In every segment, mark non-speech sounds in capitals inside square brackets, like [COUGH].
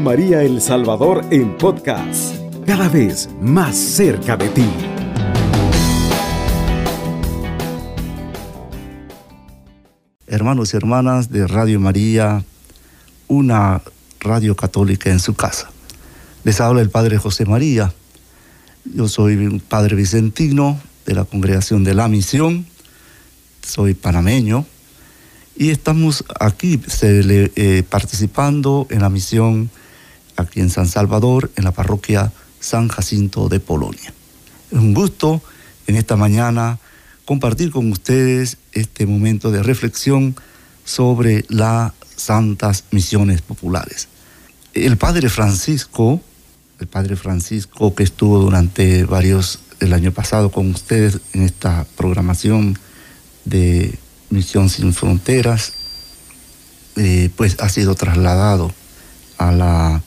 María El Salvador en podcast, cada vez más cerca de ti. Hermanos y hermanas de Radio María, una radio católica en su casa. Les habla el Padre José María. Yo soy un Padre Vicentino de la Congregación de la Misión. Soy panameño y estamos aquí eh, participando en la misión aquí en San Salvador, en la parroquia San Jacinto de Polonia. Es un gusto en esta mañana compartir con ustedes este momento de reflexión sobre las santas misiones populares. El Padre Francisco, el Padre Francisco que estuvo durante varios, el año pasado con ustedes en esta programación de Misión Sin Fronteras, eh, pues ha sido trasladado a la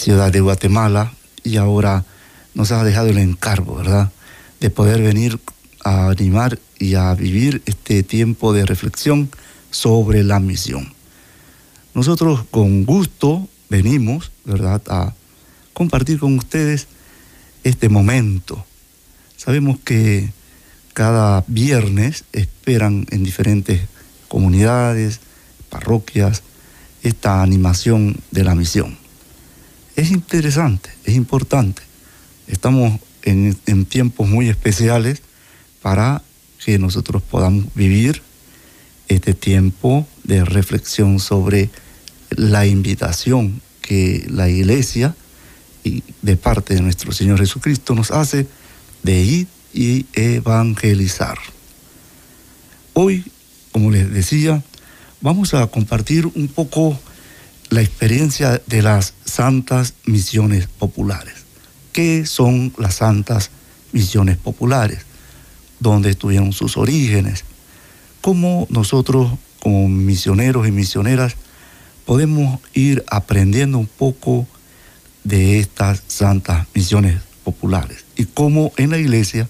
ciudad de Guatemala y ahora nos ha dejado el encargo, ¿verdad?, de poder venir a animar y a vivir este tiempo de reflexión sobre la misión. Nosotros con gusto venimos, ¿verdad?, a compartir con ustedes este momento. Sabemos que cada viernes esperan en diferentes comunidades, parroquias, esta animación de la misión. Es interesante, es importante. Estamos en, tiempos muy especiales para que nosotros podamos vivir este tiempo de reflexión sobre la invitación que la iglesia y de parte de nuestro Señor Jesucristo nos hace de ir y evangelizar. Hoy, como les decía, vamos a compartir un poco la experiencia de las santas misiones populares. ¿Qué son las santas misiones populares? ¿Dónde tuvieron sus orígenes? ¿Cómo nosotros, como misioneros y misioneras, podemos ir aprendiendo un poco de estas santas misiones populares? Y cómo en la iglesia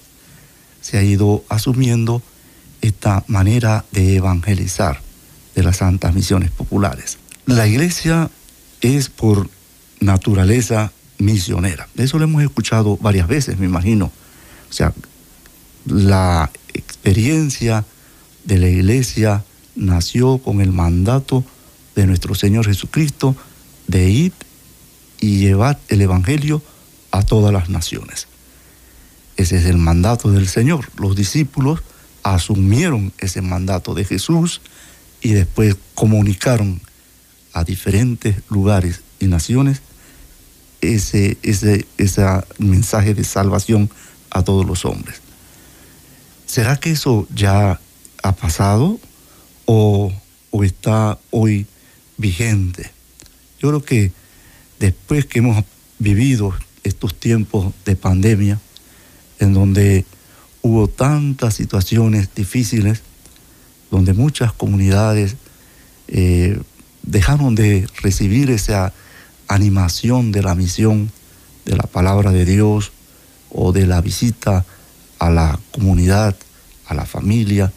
se ha ido asumiendo esta manera de evangelizar de las santas misiones populares. La iglesia es por naturaleza misionera. Eso lo hemos escuchado varias veces, me imagino. O sea, la experiencia de la iglesia nació con el mandato de nuestro Señor Jesucristo de ir y llevar el Evangelio a todas las naciones. Ese es el mandato del Señor. Los discípulos asumieron ese mandato de Jesús y después comunicaron a diferentes lugares y naciones ese, ese, mensaje de salvación a todos los hombres. ¿Será que eso ya ha pasado o, o está hoy vigente? Yo creo que después que hemos vivido estos tiempos de pandemia, en donde hubo tantas situaciones difíciles, donde muchas comunidades eh, dejaron de recibir esa animación de la misión, de la palabra de Dios o de la visita a la comunidad, a la familia.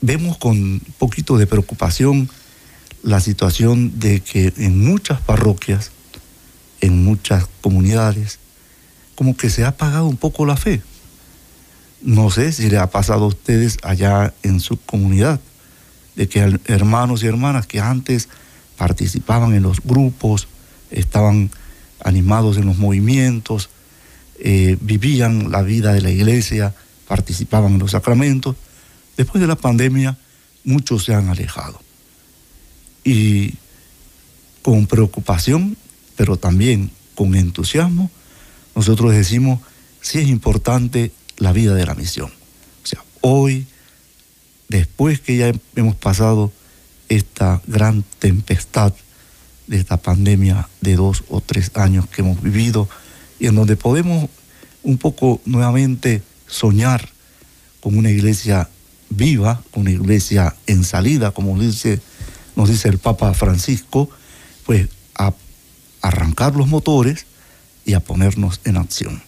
Vemos con un poquito de preocupación la situación de que en muchas parroquias, en muchas comunidades, como que se ha apagado un poco la fe. No sé si le ha pasado a ustedes allá en su comunidad, de que hermanos y hermanas que antes participaban en los grupos, estaban animados en los movimientos, eh, vivían la vida de la iglesia, participaban en los sacramentos, después de la pandemia muchos se han alejado. Y con preocupación, pero también con entusiasmo, nosotros decimos, sí es importante la vida de la misión. O sea, hoy, después que ya hemos pasado esta gran tempestad de esta pandemia de dos o tres años que hemos vivido y en donde podemos un poco nuevamente soñar con una iglesia viva, con una iglesia en salida, como dice, nos dice el Papa Francisco, pues a arrancar los motores y a ponernos en acción.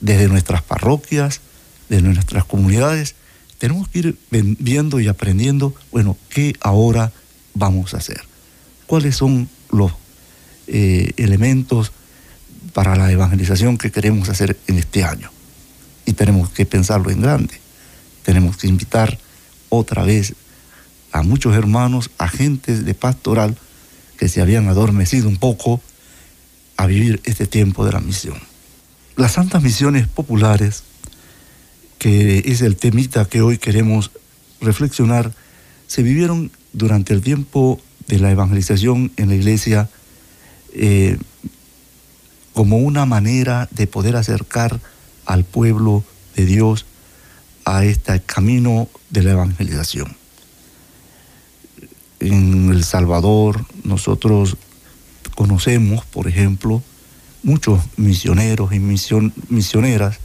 Desde nuestras parroquias, desde nuestras comunidades, tenemos que ir viendo y aprendiendo, bueno, ¿qué ahora vamos a hacer? ¿Cuáles son los eh, elementos para la evangelización que queremos hacer en este año. Y tenemos que pensarlo en grande. Tenemos que invitar otra vez a muchos hermanos, agentes de pastoral, que se habían adormecido un poco a vivir este tiempo de la misión. Las santas misiones populares, que es el temita que hoy queremos reflexionar, se vivieron durante el tiempo de la evangelización en la iglesia eh, como una manera de poder acercar al pueblo de Dios a este camino de la evangelización. En El Salvador nosotros conocemos, por ejemplo, muchos misioneros y misioneras,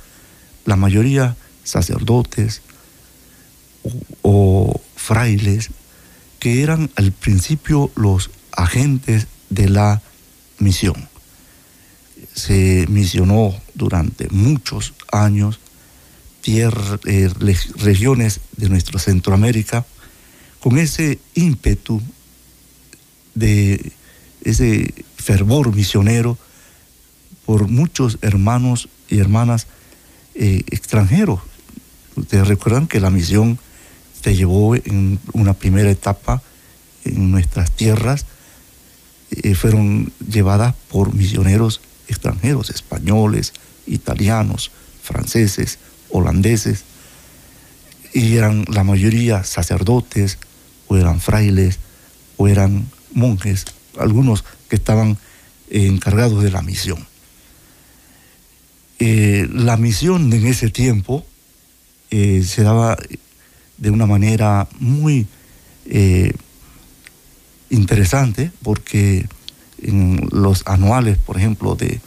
la mayoría sacerdotes o frailes, que eran al principio los agentes de la misión. Se misionó durante muchos años tierra, eh, regiones de nuestra Centroamérica con ese ímpetu de ese fervor misionero por muchos hermanos y hermanas eh, extranjeros. Ustedes recuerdan que la misión se llevó en una primera etapa en nuestras tierras eh, fueron llevadas por misioneros extranjeros, españoles, italianos, franceses, holandeses, y eran la mayoría sacerdotes, o eran frailes, o eran monjes, algunos que estaban eh, encargados de la misión. Eh, la misión en ese tiempo se daba de una manera muy interesante porque en los anuales, por ejemplo, de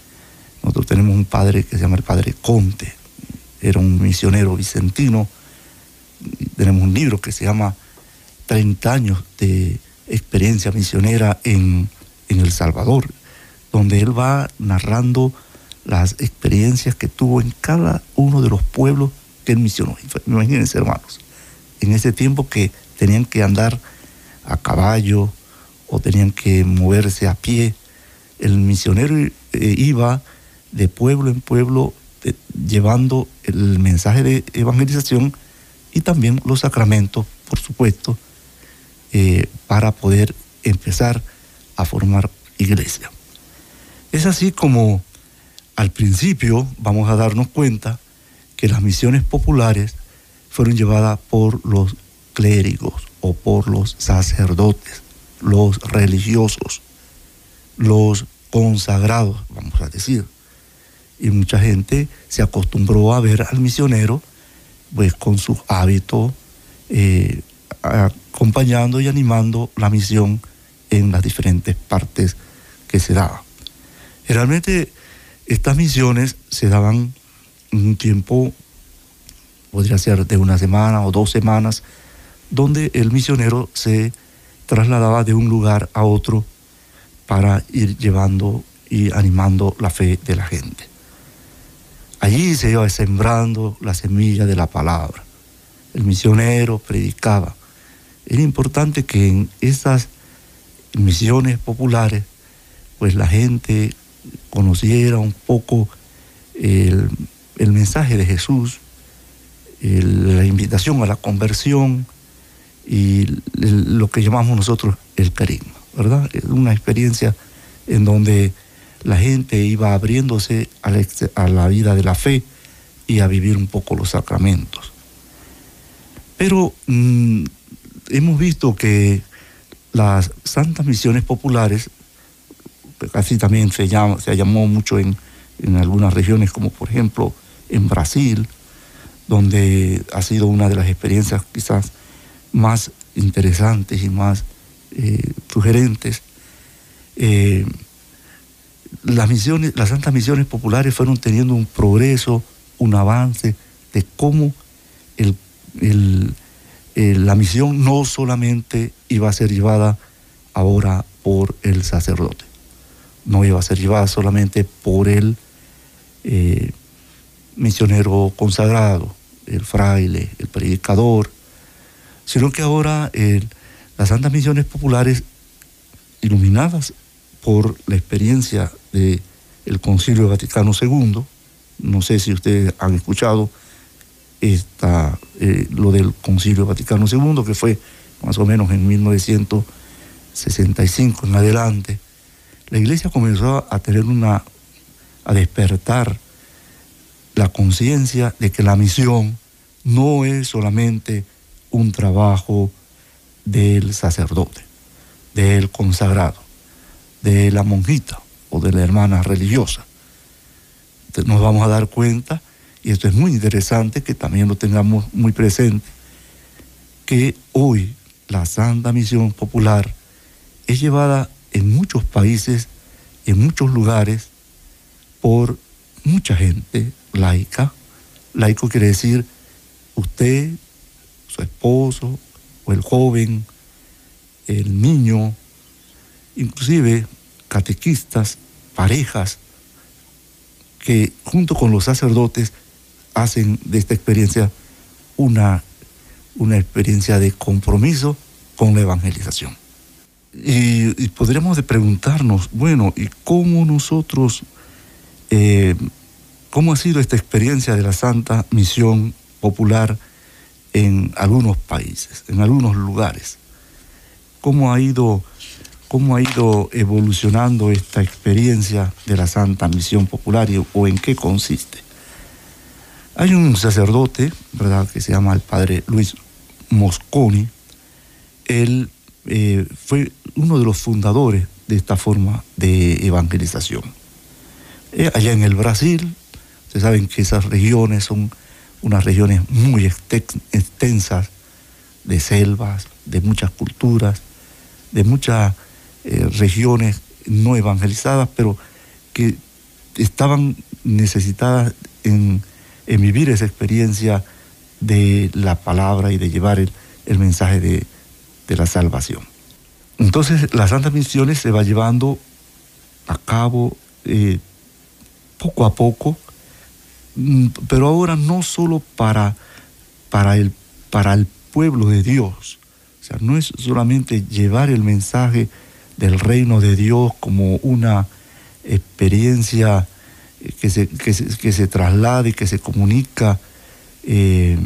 nosotros tenemos un padre que se llama el padre Conte, era un misionero vicentino, tenemos un libro que se llama 30 años de experiencia misionera en, en El Salvador, donde él va narrando las experiencias que tuvo en cada uno de los pueblos que él misionó. Imagínense, hermanos, en ese tiempo que tenían que andar a caballo, o tenían que moverse a pie. El misionero eh, iba de pueblo en pueblo eh, llevando el mensaje de evangelización y también los sacramentos, por supuesto, eh, para poder empezar a formar iglesia. Es así como al principio vamos a darnos cuenta que las misiones populares fueron llevadas por los clérigos o por los sacerdotes los religiosos, los consagrados, vamos a decir. Y mucha gente se acostumbró a ver al misionero pues con sus hábitos, eh, acompañando y animando la misión en las diferentes partes que se daban. Generalmente estas misiones se daban un tiempo, podría ser de una semana o dos semanas, donde el misionero se trasladaba de un lugar a otro para ir llevando y animando la fe de la gente. Allí se iba sembrando la semilla de la palabra. El misionero predicaba. Era importante que en estas misiones populares, pues la gente conociera un poco el, mensaje de Jesús, la invitación a la conversión, y lo que llamamos nosotros el carisma, ¿verdad? Es una experiencia en donde la gente iba abriéndose a la, vida de la fe y a vivir un poco los sacramentos. Pero mm, hemos visto que las santas misiones populares, así también se, llama, se llamó mucho en, en algunas regiones, como por ejemplo en Brasil, donde ha sido una de las experiencias quizás más interesantes y más eh, sugerentes. Eh, las misiones, las santas misiones populares fueron teniendo un progreso, un avance de cómo la misión no solamente iba a ser llevada ahora por el sacerdote, no iba a ser llevada solamente por el eh, misionero consagrado, el fraile, el predicador, sino que ahora las santas misiones populares iluminadas por la experiencia del el Concilio Vaticano II. No sé si ustedes han escuchado esta, eh, lo del Concilio Vaticano II, que fue más o menos en 1965 en adelante. La iglesia comenzó a tener una, a despertar la conciencia de que la misión no es solamente un trabajo del sacerdote, del consagrado, de la monjita o de la hermana religiosa. nos vamos a dar cuenta, y esto es muy interesante que también lo tengamos muy presente, que hoy la Santa Misión Popular es llevada en muchos países, en muchos lugares, por mucha gente laica. Laico quiere decir usted, su esposo, o el joven, el niño, inclusive catequistas, parejas, que junto con los sacerdotes hacen de esta experiencia una, una experiencia de compromiso con la evangelización. Y, podríamos de preguntarnos, bueno, ¿y cómo nosotros, eh, cómo ha sido esta experiencia de la Santa Misión Popular en algunos países, en algunos lugares? ¿Cómo ha ido, cómo ha ido evolucionando esta experiencia de la Santa Misión Popular o en qué consiste? Hay un sacerdote, ¿verdad?, que se llama el padre Luis Mosconi. Él eh, fue uno de los fundadores de esta forma de evangelización. Eh, allá en el Brasil, ustedes saben que esas regiones son unas regiones muy extensas de selvas, de muchas culturas, de muchas eh, regiones no evangelizadas, pero que estaban necesitadas en, vivir esa experiencia de la palabra y de llevar el mensaje de, la salvación. Entonces, las santas misiones se va llevando a cabo eh, poco a poco, pero ahora no solo para, para, el, para el pueblo de Dios, o sea, no es solamente llevar el mensaje del reino de Dios como una experiencia eh, que se, que se, que se traslade, que se comunica eh,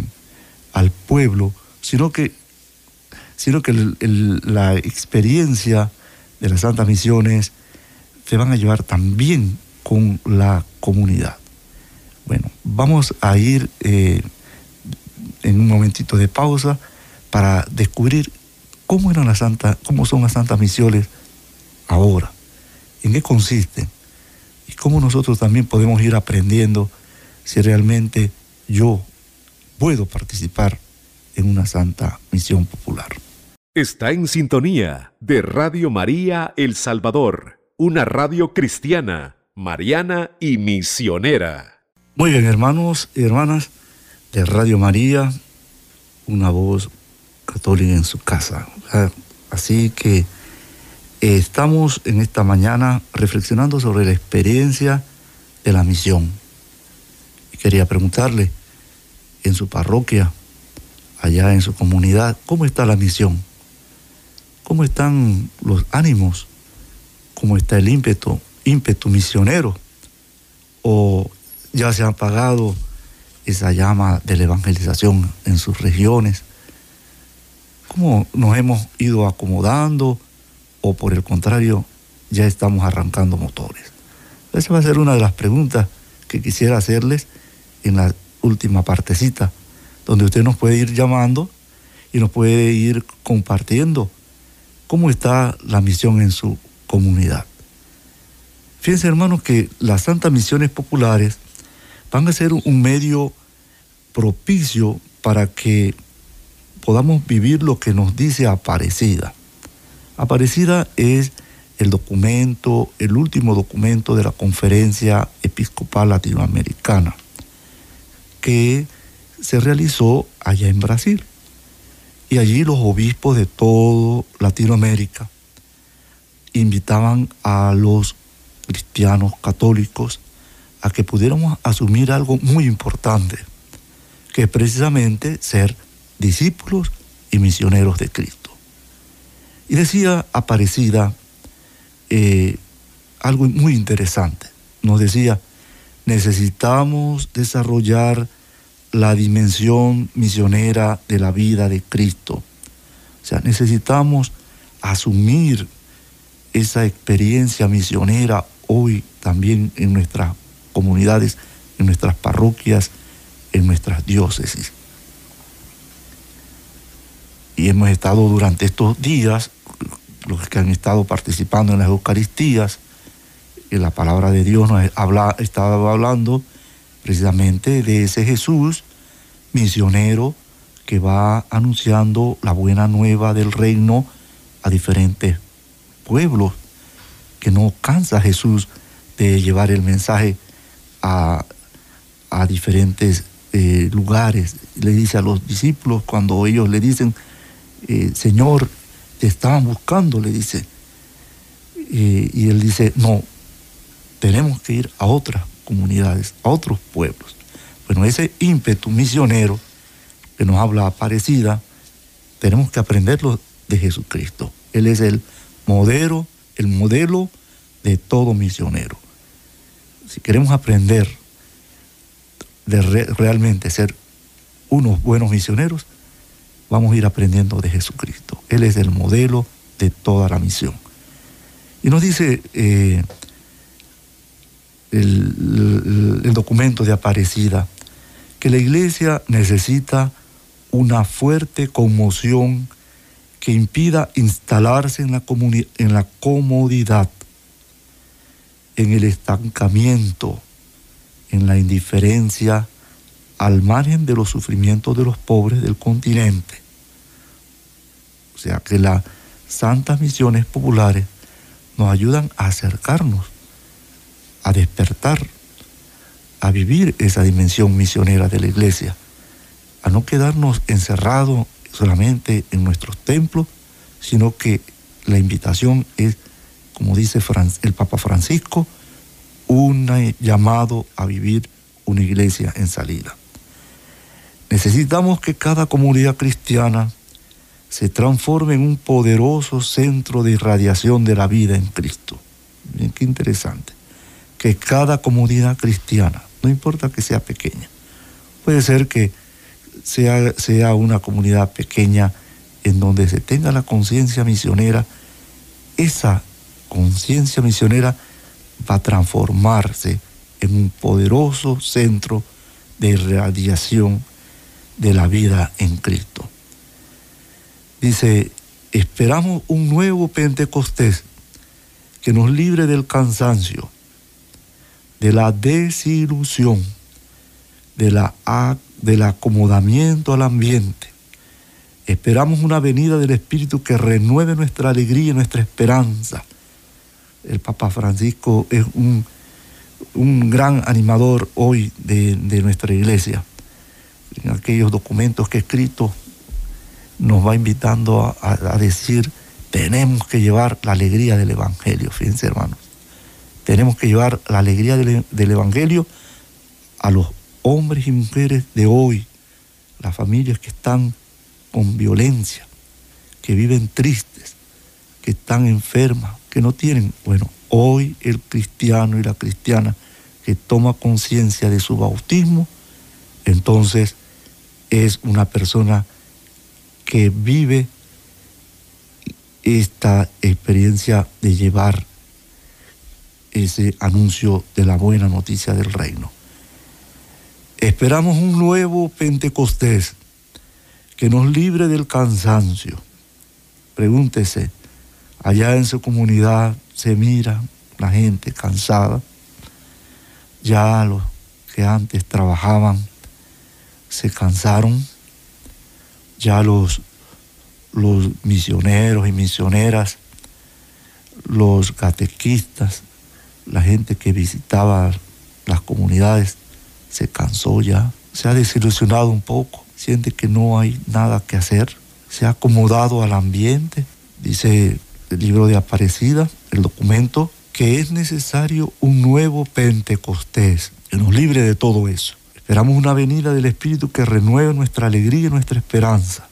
al pueblo, sino que sino que la experiencia de las santas misiones se van a llevar también con la comunidad. Bueno, vamos a ir eh, en un momentito de pausa para descubrir cómo eran las cómo son las santas misiones ahora, en qué consisten y cómo nosotros también podemos ir aprendiendo si realmente yo puedo participar en una santa misión popular. Está en sintonía de Radio María El Salvador, una radio cristiana, mariana y misionera. Muy bien, hermanos y hermanas de Radio María, una voz católica en su casa. Así que eh, estamos en esta mañana reflexionando sobre la experiencia de la misión. Y quería preguntarle, en su parroquia, allá en su comunidad, ¿cómo está la misión? cómo están los ánimos, cómo está el ímpetu, ímpetu misionero, o ya se ha apagado esa llama de la evangelización en sus regiones, cómo nos hemos ido acomodando o por el contrario ya estamos arrancando motores. Esa va a ser una de las preguntas que quisiera hacerles en la última partecita, donde usted nos puede ir llamando y nos puede ir compartiendo cómo está la misión en su comunidad. Fíjense hermanos que las santas misiones populares van a ser un medio propicio para que podamos vivir lo que nos dice Aparecida. Aparecida es el documento, el último documento de la Conferencia Episcopal Latinoamericana, que se realizó allá en Brasil. Y allí los obispos de toda Latinoamérica invitaban a los cristianos católicos a que pudiéramos asumir algo muy importante, que es precisamente ser discípulos y misioneros de Cristo. Y decía Aparecida, eh, algo muy interesante. Nos decía, necesitamos desarrollar la dimensión misionera de la vida de Cristo. O sea, necesitamos asumir esa experiencia misionera hoy también en nuestras comunidades, en nuestras parroquias, en nuestras diócesis. Y hemos estado durante estos días, los que han estado participando en las Eucaristías, en la palabra de Dios nos habla, estaba hablando precisamente de ese Jesús misionero que va anunciando la buena nueva del reino a diferentes pueblos, que no cansa Jesús de llevar el mensaje a, diferentes eh, lugares. Le dice a los discípulos cuando ellos le dicen, eh, Señor, te estaban buscando, le dice. Eh, y él dice, no, tenemos que ir a otras comunidades, a otros pueblos. Bueno, ese ímpetu misionero que nos habla Aparecida, tenemos que aprenderlo de Jesucristo. Él es el modelo, el modelo de todo misionero. Si queremos aprender de realmente ser unos buenos misioneros, vamos a ir aprendiendo de Jesucristo. Él es el modelo de toda la misión. Y nos dice eh, el, documento de Aparecida que la iglesia necesita una fuerte conmoción que impida instalarse en la, en la comodidad, en el estancamiento, en la indiferencia, al margen de los sufrimientos de los pobres del continente. O sea que las santas misiones populares nos ayudan a acercarnos, a despertar, a vivir esa dimensión misionera de la iglesia, a no quedarnos encerrados solamente en nuestros templos, sino que la invitación es, como dice el Papa Francisco, un llamado a vivir una iglesia en salida. Necesitamos que cada comunidad cristiana se transforme en un poderoso centro de irradiación de la vida en Cristo. Bien, qué interesante. Que cada comunidad cristiana, no importa que sea pequeña, puede ser que sea, sea una comunidad pequeña en donde se tenga la conciencia misionera, esa conciencia misionera va a transformarse en un poderoso centro de irradiación de la vida en Cristo. Dice, esperamos un nuevo Pentecostés que nos libre del cansancio, de la desilusión, de la, del acomodamiento al ambiente. Esperamos una venida del Espíritu que renueve nuestra alegría y nuestra esperanza. El Papa Francisco es un, un gran animador hoy de, de nuestra iglesia. En aquellos documentos que he escrito nos va invitando a, decir, tenemos que llevar la alegría del Evangelio, fíjense hermanos, tenemos que llevar la alegría del, del Evangelio a los hombres y mujeres de hoy, las familias que están con violencia, que viven tristes, que están enfermas, que no tienen, bueno, hoy el cristiano y la cristiana que toma conciencia de su bautismo, entonces es una persona que vive esta experiencia de llevar ese anuncio de la buena noticia del reino. Esperamos un nuevo Pentecostés que nos libre del cansancio. Pregúntese, allá en su comunidad se mira la gente cansada, ya los que antes trabajaban se cansaron, ya los, los misioneros y misioneras, los catequistas, la gente que visitaba las comunidades, se cansó ya, se ha desilusionado un poco, siente que no hay nada que hacer, se ha acomodado al ambiente, dice el libro de Aparecida, el documento, que es necesario un nuevo Pentecostés, que nos libre de todo eso. Esperamos una venida del Espíritu que renueve nuestra alegría y nuestra esperanza.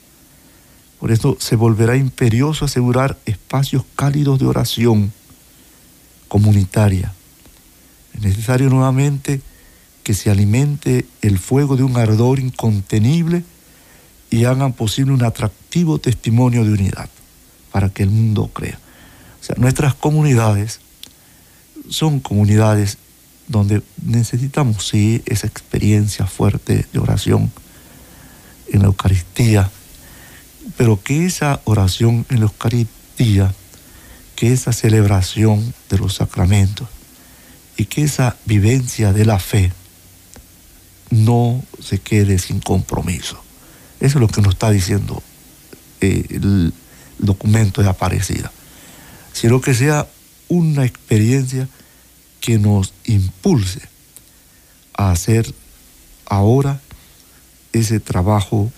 Por eso se volverá imperioso asegurar espacios cálidos de oración, comunitaria. Es necesario nuevamente que se alimente el fuego de un ardor incontenible y hagan posible un atractivo testimonio de unidad para que el mundo crea. O sea, nuestras comunidades son comunidades donde necesitamos, sí, esa experiencia fuerte de oración en la Eucaristía, pero que esa oración en la Eucaristía, que esa celebración de los sacramentos y que esa vivencia de la fe no se quede sin compromiso. Eso es lo que nos está diciendo eh, el documento de Aparecida. Sino que sea una experiencia que nos impulse a hacer ahora ese trabajo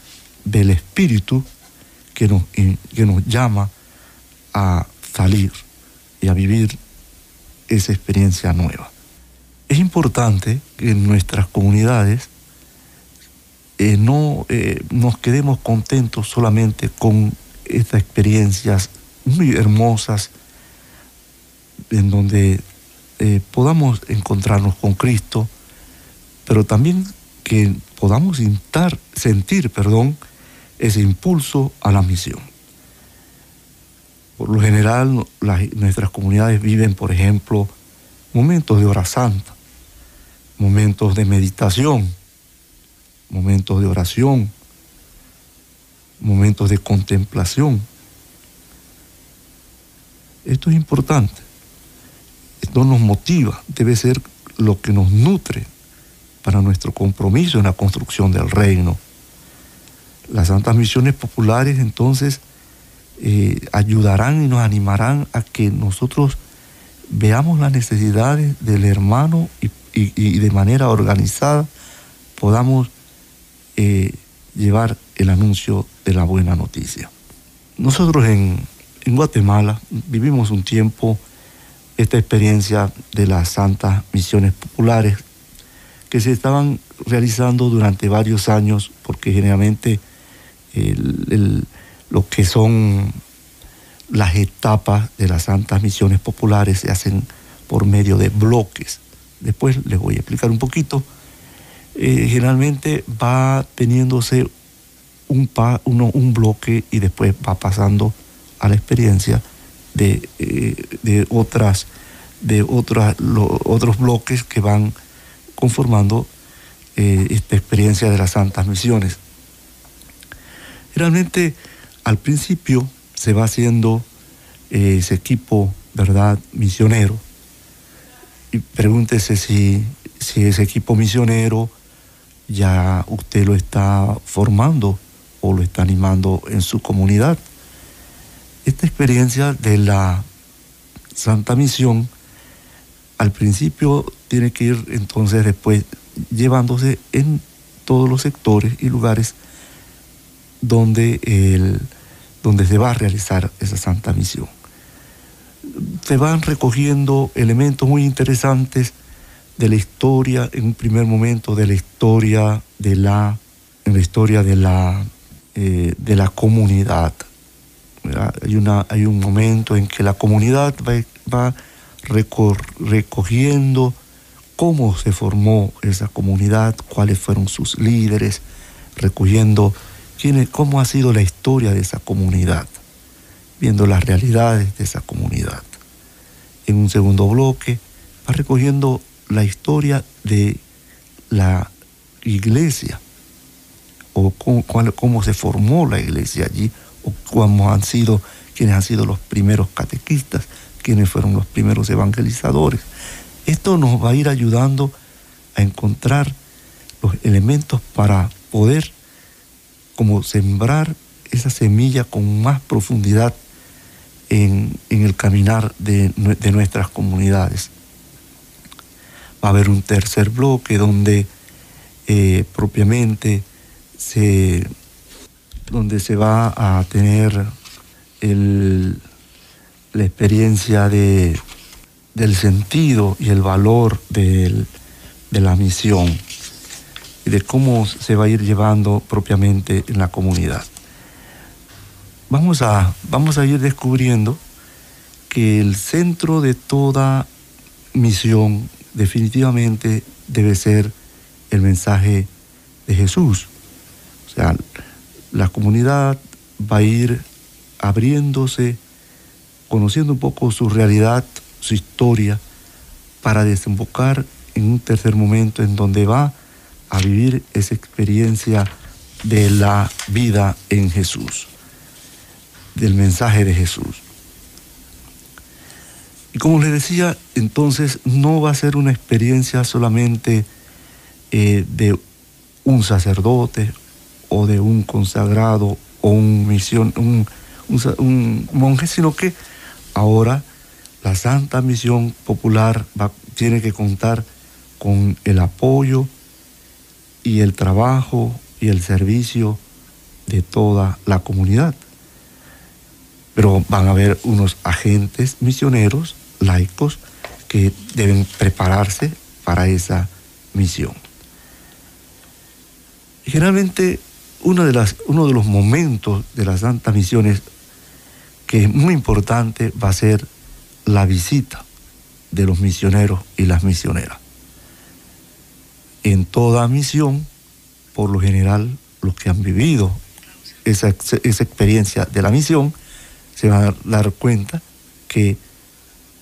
del espíritu que nos, que nos llama a salir y a vivir esa experiencia nueva. Es importante que en nuestras comunidades eh, no eh, nos quedemos contentos solamente con estas experiencias muy hermosas en donde eh, podamos encontrarnos con Cristo, pero también que podamos sentir perdón, ese impulso a la misión. Por lo general, nuestras comunidades viven, por ejemplo, momentos de hora santa, momentos de meditación, momentos de oración, momentos de contemplación. Esto es importante. Esto nos motiva, debe ser lo que nos nutre para nuestro compromiso en la construcción del reino. Las santas misiones populares entonces eh, ayudarán y nos animarán a que nosotros veamos las necesidades del hermano y, de manera organizada podamos eh, llevar el anuncio de la buena noticia. Nosotros en, en Guatemala vivimos un tiempo esta experiencia de las santas misiones populares que se estaban realizando durante varios años, porque generalmente lo que son las etapas de las santas misiones populares se hacen por medio de bloques. Después les voy a explicar un poquito. Eh, generalmente va teniéndose un, un bloque y después va pasando a la experiencia de, eh, otras, de otras, otros bloques que van conformando eh, esta experiencia de las santas misiones. Realmente al principio se va haciendo eh, ese equipo, ¿verdad?, misionero. Y pregúntese si, si ese equipo misionero ya usted lo está formando o lo está animando en su comunidad. Esta experiencia de la Santa Misión al principio tiene que ir entonces después llevándose en todos los sectores y lugares donde, el, donde se va a realizar esa santa misión. Se van recogiendo elementos muy interesantes de la historia, en un primer momento de la historia de la, en la historia de la, eh, de la comunidad. Hay, una, hay un momento en que la comunidad va, va recogiendo cómo se formó esa comunidad, cuáles fueron sus líderes, recogiendo cómo ha sido la historia de esa comunidad, viendo las realidades de esa comunidad. En un segundo bloque va recogiendo la historia de la iglesia, o cómo, cómo se formó la iglesia allí, o cómo han sido, quienes han sido los primeros catequistas, quienes fueron los primeros evangelizadores. Esto nos va a ir ayudando a encontrar los elementos para poder como sembrar esa semilla con más profundidad en, el caminar de, nuestras comunidades. Va a haber un tercer bloque donde eh, propiamente donde se va a tener la experiencia de, del sentido y el valor de la misión y de cómo se va a ir llevando propiamente en la comunidad. Vamos a, vamos a ir descubriendo que el centro de toda misión definitivamente debe ser el mensaje de Jesús. O sea, la comunidad va a ir abriéndose, conociendo un poco su realidad, su historia, para desembocar en un tercer momento en donde va a vivir esa experiencia de la vida en Jesús, del mensaje de Jesús. Y como les decía, entonces no va a ser una experiencia solamente eh, de un sacerdote o de un consagrado o un, misión, un, monje, sino que ahora la Santa Misión Popular tiene que contar con el apoyo y el trabajo y el servicio de toda la comunidad. Pero van a haber unos agentes misioneros laicos que deben prepararse para esa misión. generalmente uno de, las, uno de los momentos de las santas misiones que es muy importante va a ser la visita de los misioneros y las misioneras. En toda misión, por lo general, los que han vivido esa, esa experiencia de la misión se van a dar cuenta que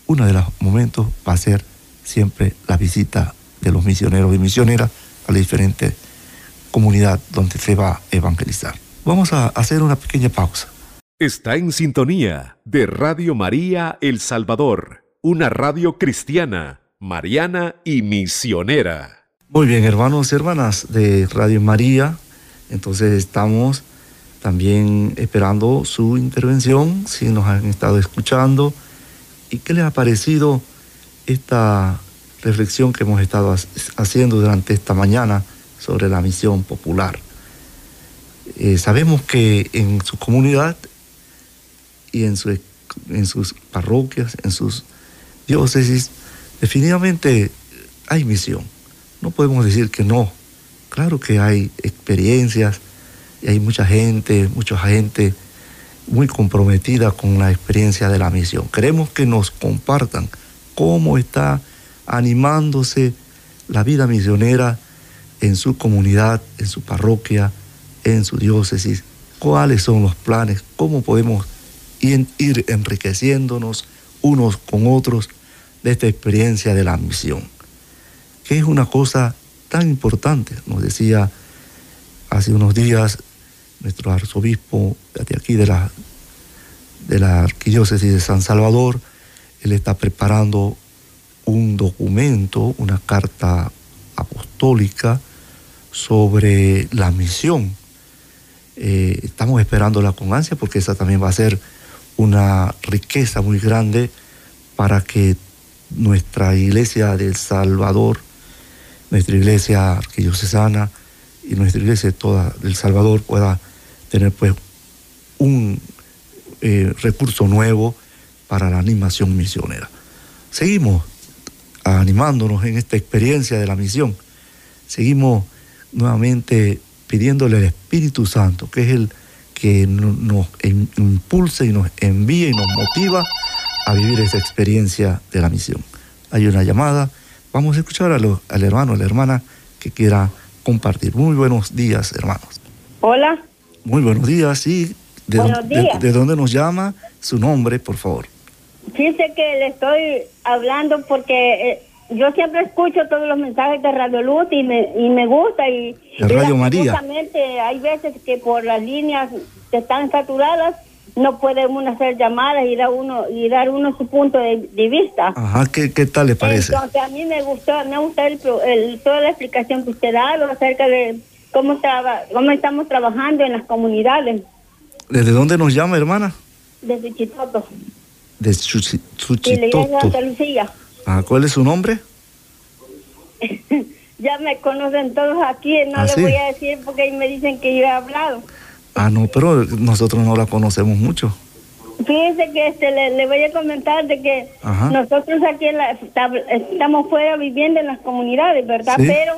uno de los momentos va a ser siempre la visita de los misioneros y misioneras a la diferente comunidad donde se va a evangelizar. Vamos a hacer una pequeña pausa. Está en sintonía de Radio María El Salvador, una radio cristiana, mariana y misionera. Muy bien, hermanos y hermanas de Radio María, entonces estamos también esperando su intervención, si nos han estado escuchando ¿Y qué les ha parecido esta reflexión que hemos estado haciendo durante esta mañana sobre la misión popular? Eh, sabemos que en su comunidad y en, en sus parroquias, en sus diócesis, definitivamente hay misión. No podemos decir que no. Claro que hay experiencias y hay mucha gente, mucha gente muy comprometida con la experiencia de la misión. Queremos que nos compartan cómo está animándose la vida misionera en su comunidad, en su parroquia, en su diócesis, cuáles son los planes, cómo podemos ir enriqueciéndonos unos con otros de esta experiencia de la misión, que es una cosa tan importante, nos decía hace unos días nuestro arzobispo de aquí de la, de la arquidiócesis de San Salvador, él está preparando un documento, una carta apostólica sobre la misión. Eh, estamos esperándola con ansia porque esa también va a ser una riqueza muy grande para que nuestra iglesia del Salvador, nuestra iglesia arquidiocesana y nuestra iglesia toda del Salvador pueda tener pues un eh, recurso nuevo para la animación misionera. Seguimos animándonos en esta experiencia de la misión. Seguimos nuevamente pidiéndole al Espíritu Santo, que es el que nos impulsa y nos envía y nos motiva a vivir esa experiencia de la misión. Hay una llamada, vamos a escuchar al hermano, a la hermana que quiera compartir. Muy buenos días, hermanos. Hola. Muy buenos días, sí. ¿De, buenos días. De, dónde nos llama? Su nombre, por favor. Fíjese que le estoy hablando porque eh, yo siempre escucho todos los mensajes de Radio Luz y me, y me gusta. Y, de Radio María. Justamente hay veces que por las líneas que están saturadas no puede uno hacer llamadas y dar uno y dar uno su punto de, vista. Ajá, ¿qué, ¿qué, tal le parece? Entonces a mí me gustó, me gusta el, el, toda la explicación que usted ha dado acerca de cómo, estaba, cómo estamos trabajando en las comunidades. ¿Desde dónde nos llama, hermana? Desde Chitoto. De Suchitoto. Lucía. Ah, ¿Cuál es su nombre? [LAUGHS] ya me conocen todos aquí, no ¿Ah, les voy a decir porque me dicen que yo he hablado. Ah, no, pero nosotros no la conocemos mucho. Fíjense que este, le, voy a comentar de que nosotros aquí estamos fuera viviendo en las comunidades, ¿verdad? Pero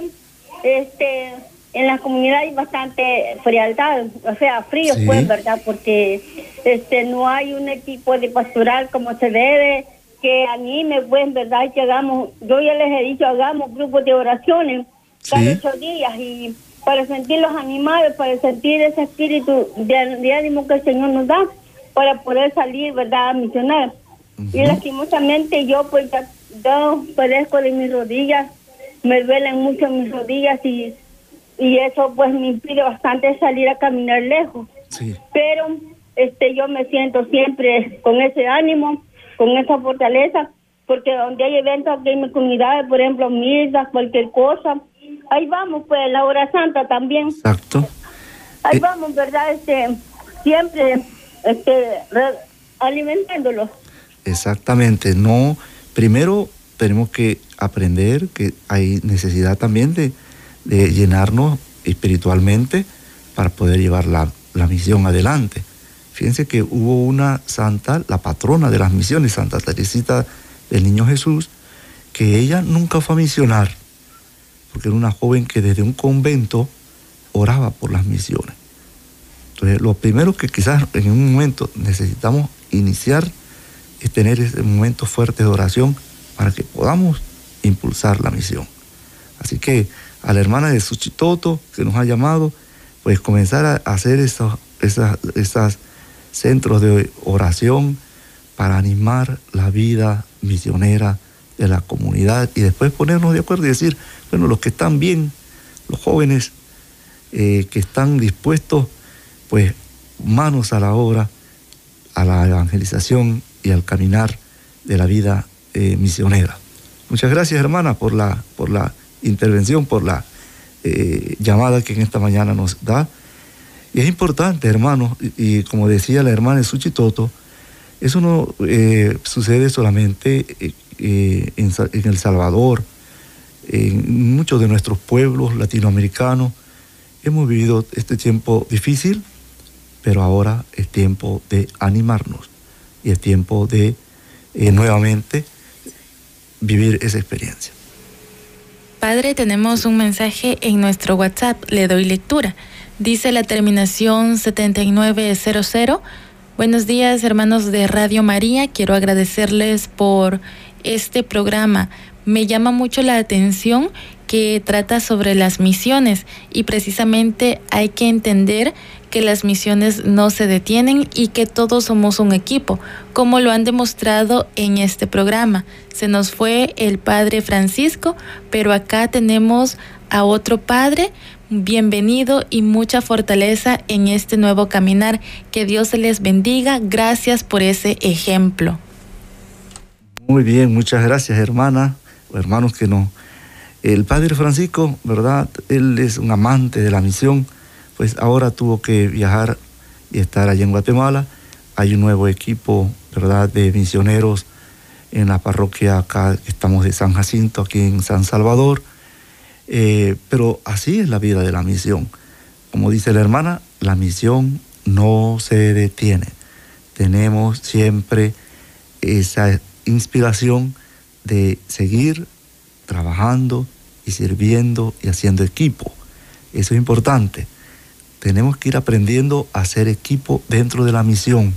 este en las comunidades hay bastante frialdad, o sea, frío pues, ¿verdad? Porque este no hay un equipo de pastoral como se debe, que anime, pues, ¿verdad? Que hagamos, yo ya les he dicho, hagamos grupos de oraciones cada ocho días y para sentir los animales, para sentir ese espíritu de, ánimo que el Señor nos da, para poder salir, ¿verdad?, a misionar. Y lastimosamente yo, pues, ya, yo padezco de mis rodillas, me duelen mucho mis rodillas y, y eso, pues, me impide bastante salir a caminar lejos. Pero este yo me siento siempre con ese ánimo, con esa fortaleza, porque donde hay eventos aquí en mi comunidad, por ejemplo, misas, cualquier cosa, ahí vamos, pues, la hora santa también. Exacto. Ahí eh, vamos, ¿verdad? Este, siempre este, alimentándolos. Exactamente, no, primero tenemos que aprender que hay necesidad también de, de llenarnos espiritualmente para poder llevar la, la misión adelante. Fíjense que hubo una santa, la patrona de las misiones, Santa Teresita del Niño Jesús, que ella nunca fue a misionar, porque era una joven que desde un convento oraba por las misiones. Entonces, lo primero que quizás en un momento necesitamos iniciar es tener ese momento fuerte de oración para que podamos impulsar la misión. Así que a la hermana de Suchitoto que nos ha llamado, pues comenzar a hacer esos esas, centros de oración para animar la vida misionera de la comunidad y después ponernos de acuerdo y decir, bueno, los que están bien, los jóvenes eh, que están dispuestos, pues manos a la obra, a la evangelización y al caminar de la vida eh, misionera. Muchas gracias, hermana, por la, por la intervención, por la eh, llamada que en esta mañana nos da. Y es importante, hermanos, y, como decía la hermana Suchitoto, eso no eh, sucede solamente eh, en, El Salvador, en muchos de nuestros pueblos latinoamericanos. Hemos vivido este tiempo difícil, pero ahora es tiempo de animarnos y es tiempo de eh, nuevamente vivir esa experiencia. Padre, tenemos un mensaje en nuestro WhatsApp, le doy lectura. Dice la terminación 7900. Buenos días, hermanos de Radio María. Quiero agradecerles por este programa. Me llama mucho la atención que trata sobre las misiones y precisamente hay que entender que las misiones no se detienen y que todos somos un equipo, como lo han demostrado en este programa. Se nos fue el Padre Francisco, pero acá tenemos a otro Padre bienvenido y mucha fortaleza en este nuevo caminar. Que Dios les bendiga. Gracias por ese ejemplo. Muy bien, muchas gracias hermana, hermanos que no. El Padre Francisco, ¿verdad? Él es un amante de la misión, pues ahora tuvo que viajar y estar allí en Guatemala. Hay un nuevo equipo, ¿verdad?, de misioneros en la parroquia acá, estamos de San Jacinto, aquí en San Salvador. Eh, pero así es la vida de la misión. Como dice la hermana, la misión no se detiene. Tenemos siempre esa inspiración de seguir trabajando y sirviendo y haciendo equipo. Eso es importante. Tenemos que ir aprendiendo a hacer equipo dentro de la misión.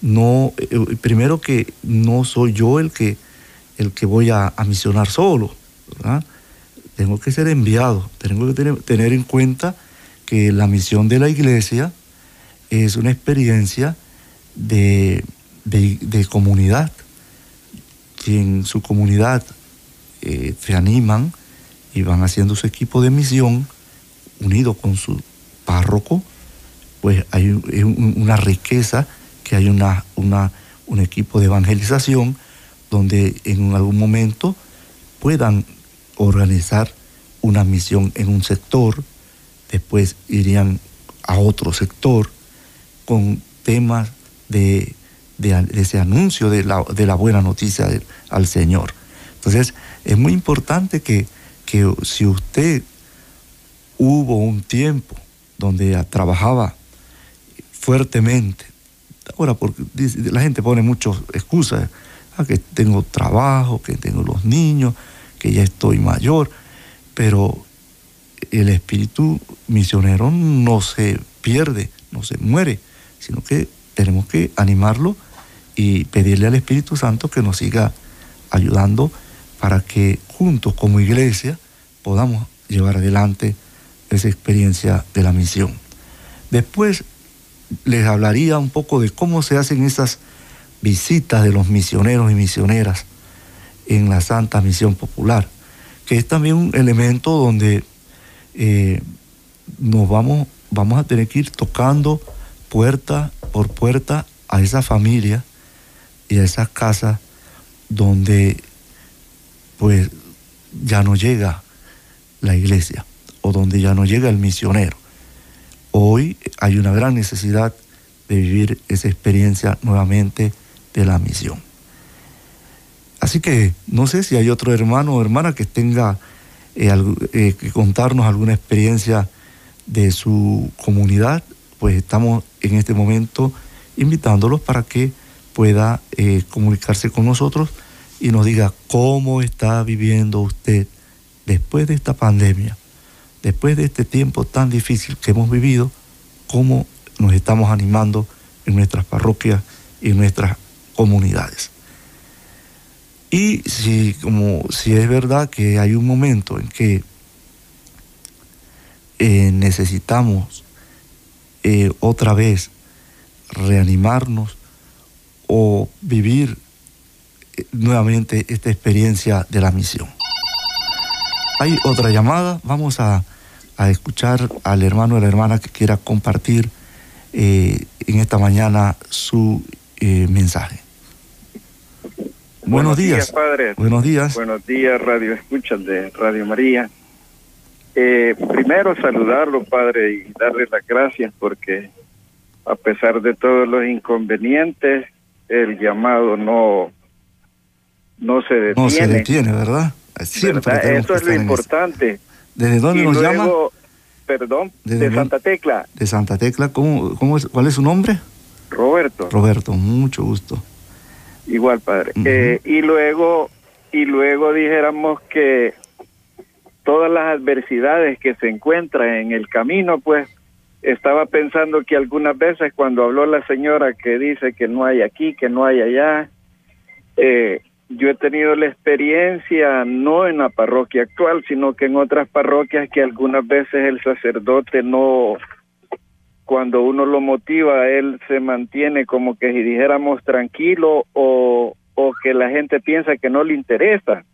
No, eh, primero que no soy yo el que, el que voy a, a misionar solo, ¿verdad? Tengo que ser enviado, tengo que tener, en cuenta que la misión de la iglesia es una experiencia de, comunidad, que en su comunidad eh, se animan y van haciendo su equipo de misión unido con su párroco, pues hay una riqueza, que hay una, una, un equipo de evangelización donde en algún momento puedan organizar una misión en un sector, después irían a otro sector con temas de, ese anuncio de la, de la buena noticia al Señor. Entonces, es muy importante que, que si usted hubo un tiempo donde trabajaba fuertemente, ahora porque la gente pone muchas excusas, ah, que tengo trabajo, que tengo los niños, que ya estoy mayor, pero el espíritu misionero no se pierde, no se muere, sino que tenemos que animarlo y pedirle al Espíritu Santo que nos siga ayudando para que juntos como iglesia podamos llevar adelante esa experiencia de la misión. Después les hablaría un poco de cómo se hacen esas visitas de los misioneros y misioneras en la Santa Misión Popular, que es también un elemento donde eh, nos vamos, vamos a tener que ir tocando puerta por puerta a esa familia y a esa casa donde pues ya no llega la iglesia o donde ya no llega el misionero. Hoy hay una gran necesidad de vivir esa experiencia nuevamente de la misión. Así que no sé si hay otro hermano o hermana que tenga eh, eh, que contarnos alguna experiencia de su comunidad, pues estamos en este momento invitándolos para que pueda eh, comunicarse con nosotros y nos diga cómo está viviendo usted después de esta pandemia, después de este tiempo tan difícil que hemos vivido, cómo nos estamos animando en nuestras parroquias y en nuestras comunidades. Y si, como, si es verdad que hay un momento en que eh, necesitamos eh, otra vez reanimarnos o vivir eh, nuevamente esta experiencia de la misión. Hay otra llamada, vamos a, escuchar al hermano o la hermana que quiera compartir en esta mañana su mensaje. Buenos, días. Padre. Buenos días. Buenos días, Radio Escuchas de Radio María. Eh, primero saludarlo, Padre, y darle las gracias porque a pesar de todos los inconvenientes, el llamado no, no se detiene. No se detiene, ¿verdad? Siempre Eso es lo importante. ¿Desde dónde nos llama? Perdón, de Santa Tecla. De Santa Tecla, ¿cómo, cómo es, ¿cuál es su nombre? Roberto. Roberto, mucho gusto. Igual, padre. Eh, y luego, y luego dijéramos que todas las adversidades que se encuentran en el camino, pues estaba pensando que algunas veces cuando habló la señora que dice que no hay aquí, que no hay allá, eh, yo he tenido la experiencia no en la parroquia actual, sino que en otras parroquias que algunas veces el sacerdote no cuando uno lo motiva, él se mantiene como que si dijéramos tranquilo o, o que la gente piensa que no le interesa.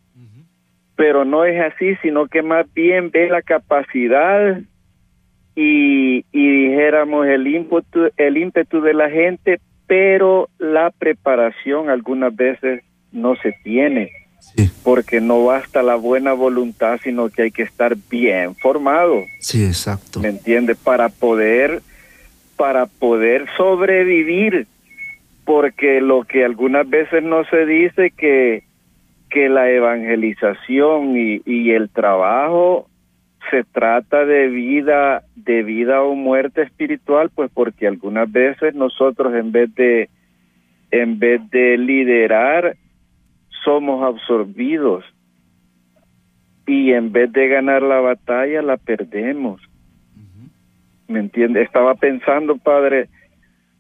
Pero no es así, sino que más bien ve la capacidad y, y dijéramos el ímpetu, el ímpetu de la gente, pero la preparación algunas veces no se tiene. Porque no basta la buena voluntad, sino que hay que estar bien formado. Sí, exacto. ¿Me entiende? Para poder para poder sobrevivir, porque lo que algunas veces no se dice que, que la evangelización y, y el trabajo se trata de vida, de vida o muerte espiritual, pues porque algunas veces nosotros en vez de en vez de liderar somos absorbidos y en vez de ganar la batalla la perdemos. ¿Me entiende? Estaba pensando, padre,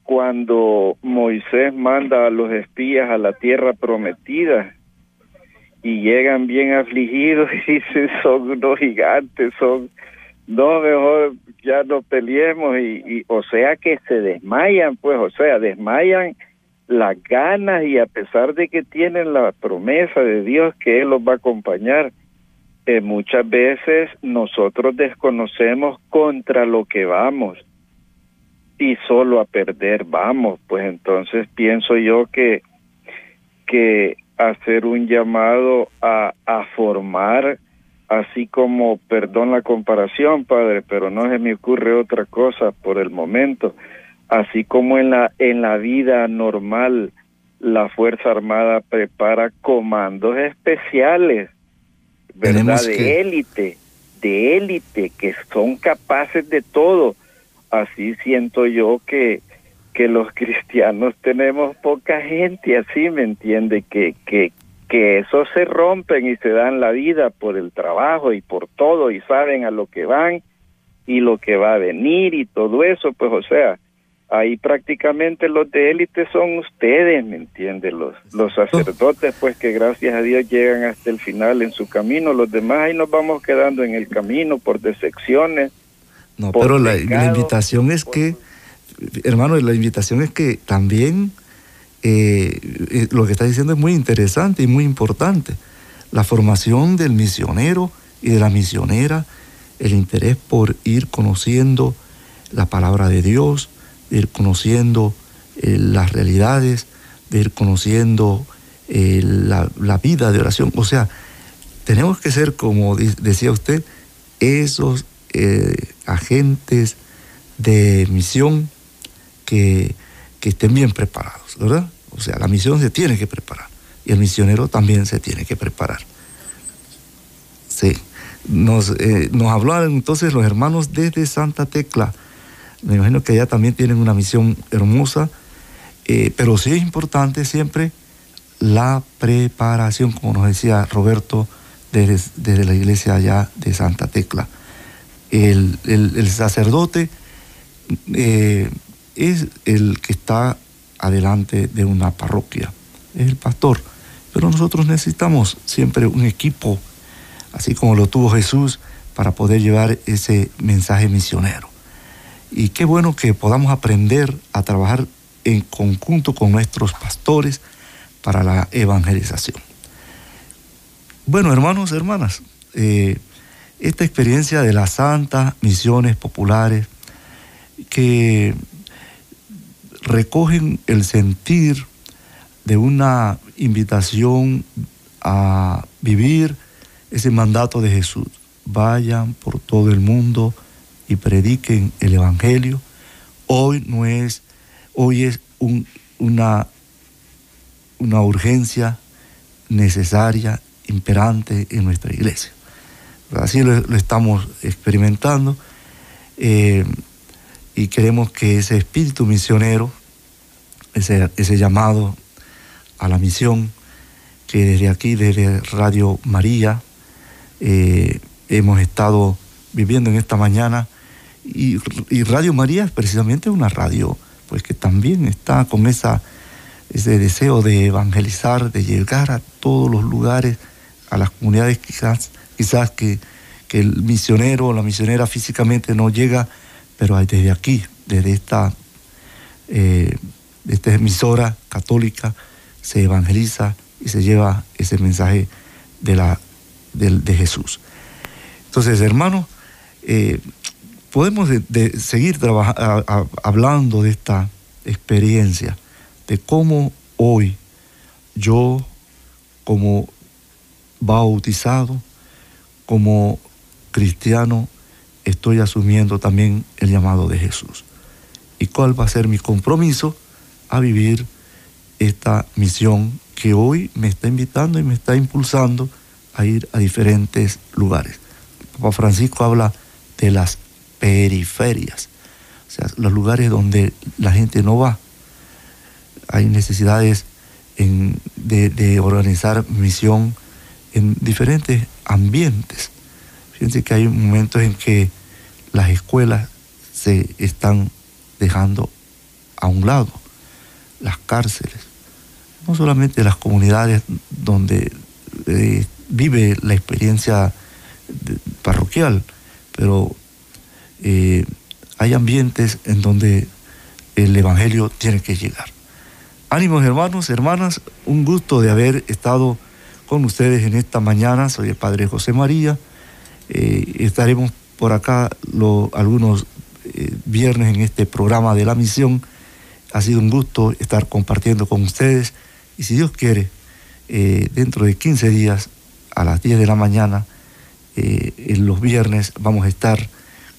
cuando Moisés manda a los espías a la tierra prometida y llegan bien afligidos y [LAUGHS] dicen, son unos gigantes, son, no, mejor ya no peleemos y, y o sea que se desmayan, pues, o sea, desmayan las ganas y a pesar de que tienen la promesa de Dios que Él los va a acompañar, muchas veces nosotros desconocemos contra lo que vamos. Y solo a perder vamos, pues entonces pienso yo que, que hacer un llamado a, a formar, así como, perdón la comparación, padre, pero no se me ocurre otra cosa por el momento, así como en la, en la vida normal la Fuerza Armada prepara comandos especiales ¿verdad? De élite, de élite, que son capaces de todo. Así siento yo que, que los [LAUGHS] cristianos tenemos poca gente así, ¿me entiende? Que, que, que eso se rompen y se dan la vida por el trabajo y por todo y saben a lo que van y lo que va a venir y todo eso, pues o sea, ahí prácticamente los de élite son ustedes, ¿me entiende? Los, los sacerdotes, pues que gracias a Dios llegan hasta el final en su camino, los demás ahí nos vamos quedando en el camino por decepciones. No, pero la, invitación es que, hermano, la invitación es que también eh, eh, lo que está diciendo es muy interesante y muy importante. La formación del misionero y de la misionera, el interés por ir conociendo la palabra de Dios, de ir conociendo eh, las realidades, de ir conociendo eh, la, vida de oración. O sea, tenemos que ser, como decía usted, esos eh, agentes de misión que, que estén bien preparados, ¿verdad? O sea, la misión se tiene que preparar y el misionero también se tiene que preparar. Sí. Nos, nos hablaron entonces los hermanos desde Santa Tecla me imagino que allá también tienen una misión hermosa, eh, pero sí es importante siempre la preparación, como nos decía Roberto desde, la iglesia allá de Santa Tecla. El, sacerdote eh, es el que está adelante de una parroquia, es el pastor, pero nosotros necesitamos siempre un equipo, así como lo tuvo Jesús, para poder llevar ese mensaje misionero. Y qué bueno que podamos aprender a trabajar en conjunto con nuestros pastores para la evangelización. Bueno, hermanos, hermanas, eh, esta experiencia de las santas misiones populares que recogen el sentir de una invitación a vivir ese mandato de Jesús. Vayan por todo el mundo y prediquen el Evangelio. Hoy no es, hoy es una, una urgencia necesaria, imperante en nuestra iglesia. Así lo, estamos experimentando eh, y queremos que ese espíritu misionero, ese, ese llamado a la misión, que desde aquí, desde Radio María, eh, hemos estado viviendo en esta mañana, y, Radio María es precisamente una radio pues que también está con ese deseo de evangelizar, de llegar a todos los lugares, a las comunidades quizás, quizás que, el misionero o la misionera físicamente no llega, pero desde aquí, desde esta, eh, esta emisora católica, se evangeliza y se lleva ese mensaje de, la, de, Jesús. Entonces, hermanos, eh, podemos seguir hablando de esta experiencia, de cómo hoy yo, como bautizado, como cristiano, estoy asumiendo también el llamado de Jesús. ¿Y cuál va a ser mi compromiso a vivir esta misión que hoy me está invitando y me está impulsando a ir a diferentes lugares? Papa Francisco habla de las periferias, o sea, los lugares donde la gente no va. Hay necesidades de, organizar misión en diferentes ambientes. Fíjense que hay momentos en que las escuelas se están dejando a un lado, las cárceles, no solamente las comunidades donde eh, vive la experiencia parroquial, pero eh, hay ambientes en donde el Evangelio tiene que llegar. Ánimos hermanos, hermanas, un gusto de haber estado con ustedes en esta mañana. Soy el Padre José María. Eh, estaremos por acá algunos eh, viernes en este programa de la misión. Ha sido un gusto estar compartiendo con ustedes y si Dios quiere, dentro de 15 días a las 10 de la mañana, en los viernes vamos a estar